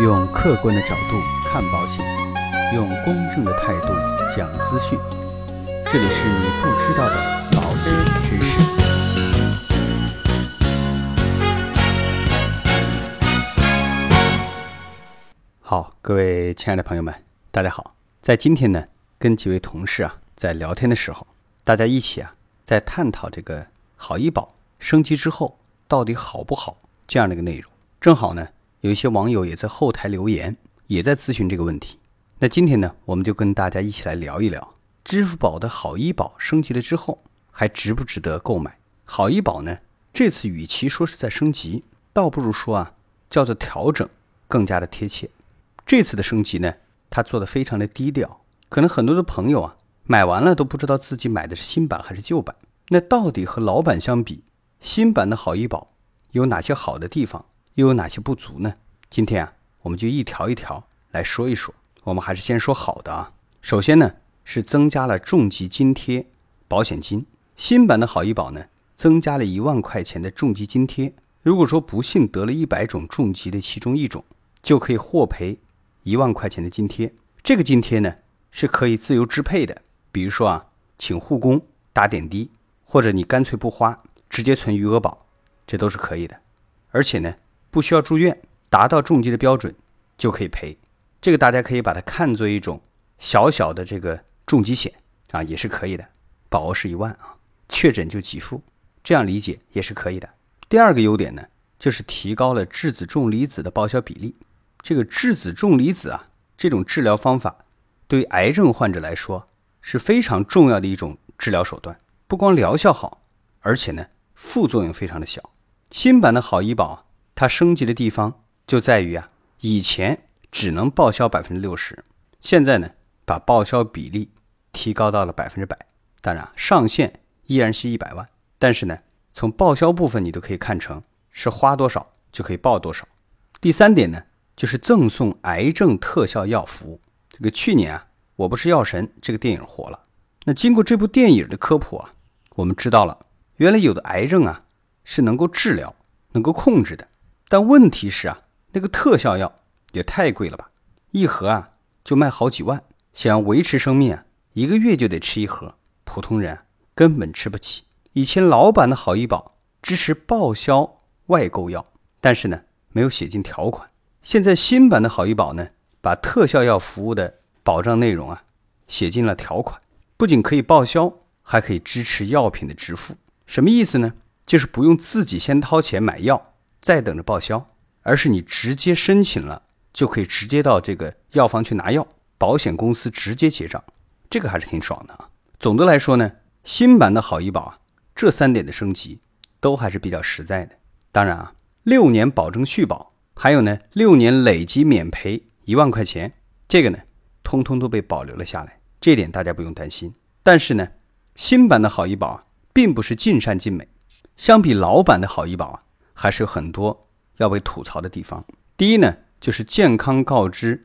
用客观的角度看保险，用公正的态度讲资讯。这里是你不知道的保险知识。好，各位亲爱的朋友们，大家好。在今天呢，跟几位同事啊在聊天的时候，大家一起啊在探讨这个好医保升级之后到底好不好这样的一个内容。正好呢，有一些网友也在后台留言，也在咨询这个问题。那今天呢，我们就跟大家一起来聊一聊，支付宝的好医保升级了之后，还值不值得购买？好医保呢，这次与其说是在升级，倒不如说啊叫做调整，更加的贴切。这次的升级呢，它做的非常的低调，可能很多的朋友啊买完了都不知道自己买的是新版还是旧版。那到底和老版相比，新版的好医保有哪些好的地方，又有哪些不足呢？今天啊，我们就一条一条来说一说。我们还是先说好的啊。首先呢，是增加了重疾津贴保险金。新版的好医保呢，增加了一万块钱的重疾津贴。如果说不幸得了一百种重疾的其中一种，就可以获赔。一万块钱的津贴，这个津贴呢是可以自由支配的。比如说啊，请护工打点滴，或者你干脆不花，直接存余额宝，这都是可以的。而且呢，不需要住院，达到重疾的标准就可以赔。这个大家可以把它看作一种小小的这个重疾险啊，也是可以的。保额是一万啊，确诊就给付，这样理解也是可以的。第二个优点呢，就是提高了质子重离子的报销比例。这个质子重离子啊，这种治疗方法对于癌症患者来说是非常重要的一种治疗手段。不光疗效好，而且呢，副作用非常的小。新版的好医保，它升级的地方就在于啊，以前只能报销百分之六十，现在呢，把报销比例提高到了百分之百。当然啊，上限依然是一百万，但是呢，从报销部分你都可以看成是花多少就可以报多少。第三点呢。就是赠送癌症特效药服务。这个去年啊，我不是药神这个电影火了。那经过这部电影的科普啊，我们知道了，原来有的癌症啊是能够治疗、能够控制的。但问题是啊，那个特效药也太贵了吧，一盒啊就卖好几万。想要维持生命啊，一个月就得吃一盒，普通人根本吃不起。以前老版的好医保支持报销外购药，但是呢，没有写进条款。现在新版的好医保呢，把特效药服务的保障内容啊写进了条款，不仅可以报销，还可以支持药品的支付。什么意思呢？就是不用自己先掏钱买药，再等着报销，而是你直接申请了，就可以直接到这个药房去拿药，保险公司直接结账，这个还是挺爽的啊。总的来说呢，新版的好医保啊，这三点的升级都还是比较实在的。当然啊，六年保证续保。还有呢，六年累计免赔一万块钱，这个呢，通通都被保留了下来，这点大家不用担心。但是呢，新版的好医保啊，并不是尽善尽美，相比老版的好医保啊，还是有很多要被吐槽的地方。第一呢，就是健康告知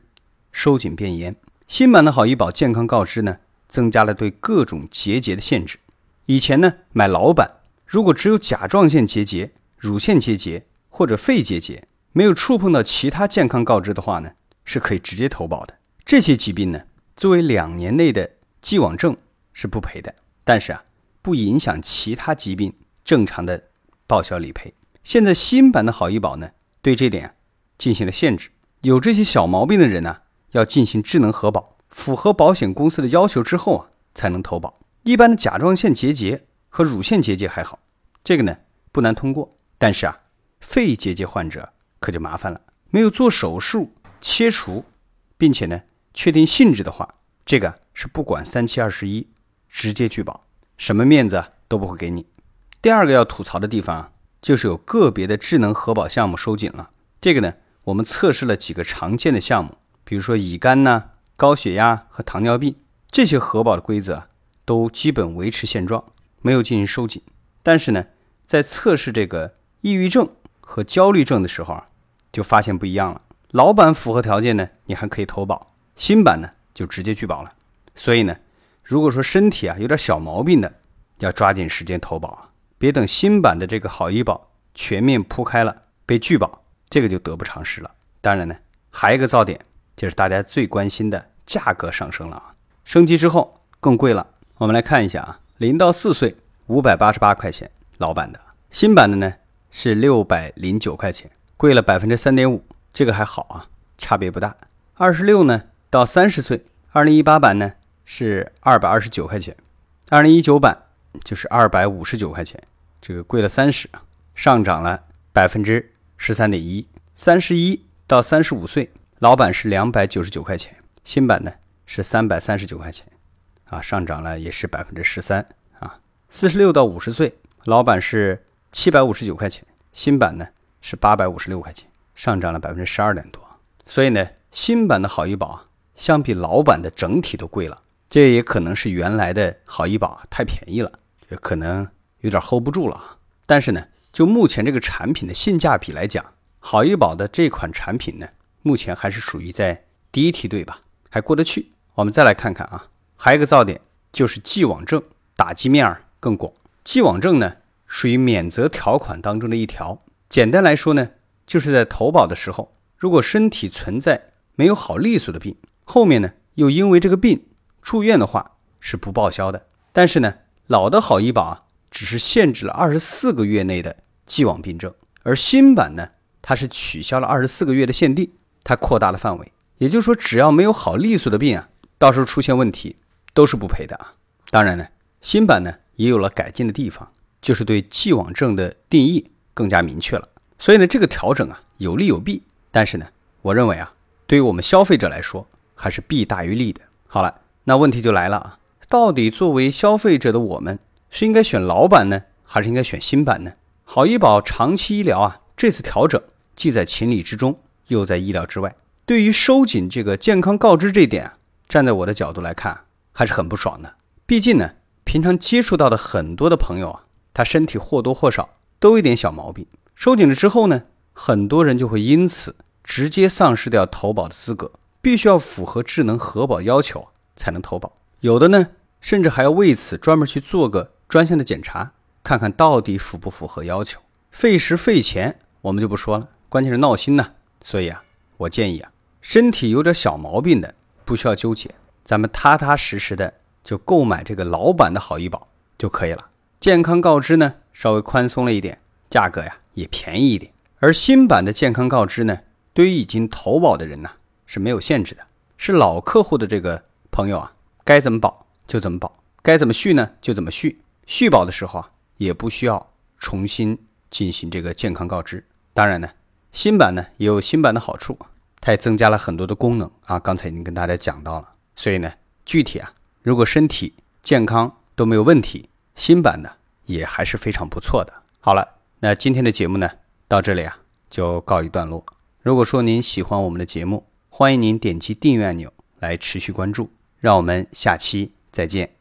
收紧变严，新版的好医保健康告知呢，增加了对各种结节的限制。以前呢，买老版如果只有甲状腺结节、乳腺结节或者肺结节。没有触碰到其他健康告知的话呢，是可以直接投保的。这些疾病呢，作为两年内的既往症是不赔的，但是啊，不影响其他疾病正常的报销理赔。现在新版的好医保呢，对这点进行了限制，有这些小毛病的人呢，要进行智能核保，符合保险公司的要求之后啊，才能投保。一般的甲状腺结节和乳腺结节还好，这个呢不难通过，但是啊，肺结节患者。可就麻烦了，没有做手术切除，并且呢确定性质的话，这个是不管三七二十一，直接拒保，什么面子都不会给你。第二个要吐槽的地方啊，就是有个别的智能核保项目收紧了。这个呢，我们测试了几个常见的项目，比如说乙肝呐、高血压和糖尿病，这些核保的规则都基本维持现状，没有进行收紧。但是呢，在测试这个抑郁症。和焦虑症的时候啊，就发现不一样了。老版符合条件呢，你还可以投保；新版呢，就直接拒保了。所以呢，如果说身体啊有点小毛病的，要抓紧时间投保啊，别等新版的这个好医保全面铺开了被拒保，这个就得不偿失了。当然呢，还有一个噪点就是大家最关心的价格上升了啊，升级之后更贵了。我们来看一下啊，零到四岁五百八十八块钱，老版的，新版的呢是六百零九块钱，贵了百分之三点五，这个还好啊，差别不大。二十六呢到三十岁，二零一八版呢是二百二十九块钱，二零一九版就是二百五十九块钱，这个贵了三十啊，上涨了百分之十三点一。三十一到三十五岁，老版是两百九十九块钱，新版呢是三百三十九块钱。啊，上涨了也是百分之十三啊。四十六到五十岁，老版是七百五十九块钱，新版呢是八百五十六块钱，上涨了百分之十二点多。所以呢，新版的好医保啊，相比老版的整体都贵了。这也可能是原来的好医保啊太便宜了，也可能有点 hold 不住了啊。但是呢，就目前这个产品的性价比来讲，好医保的这款产品呢，目前还是属于在第一梯队吧，还过得去。我们再来看看啊。还有一个噪点，就是既往症打击面儿更广。既往症呢，属于免责条款当中的一条。简单来说呢，就是在投保的时候，如果身体存在没有好利索的病，后面呢又因为这个病住院的话，是不报销的。但是呢，老的好医保啊，只是限制了二十四个月内的既往病症，而新版呢，它是取消了二十四个月的限定，它扩大了范围。也就是说，只要没有好利索的病啊，到时候出现问题。都是不赔的啊！当然呢，新版呢也有了改进的地方，就是对既往症的定义更加明确了。所以呢，这个调整啊有利有弊。但是呢，我认为啊，对于我们消费者来说，还是弊大于利的。好了，那问题就来了啊，到底作为消费者的我们，是应该选老版呢，还是应该选新版呢？好医保长期医疗啊，这次调整既在情理之中，又在意料之外。对于收紧这个健康告知这点啊，站在我的角度来看。还是很不爽的，毕竟呢，平常接触到的很多的朋友啊，他身体或多或少都有点小毛病。收紧了之后呢，很多人就会因此直接丧失掉投保的资格，必须要符合智能核保要求才能投保。有的呢，甚至还要为此专门去做个专项的检查，看看到底符不符合要求。费时费钱，我们就不说了，关键是闹心呐。所以啊，我建议啊，身体有点小毛病的，不需要纠结。咱们踏踏实实的就购买这个老版的好医保就可以了。健康告知呢稍微宽松了一点，价格呀也便宜一点。而新版的健康告知呢，对于已经投保的人呢是没有限制的，是老客户的这个朋友啊，该怎么保就怎么保，该怎么续呢就怎么续。续保的时候啊，也不需要重新进行这个健康告知。当然呢，新版呢也有新版的好处，它也增加了很多的功能啊。刚才已经跟大家讲到了。所以呢，具体啊，如果身体健康都没有问题，新版的也还是非常不错的。好了，那今天的节目呢，到这里啊就告一段落。如果说您喜欢我们的节目，欢迎您点击订阅按钮来持续关注。让我们下期再见。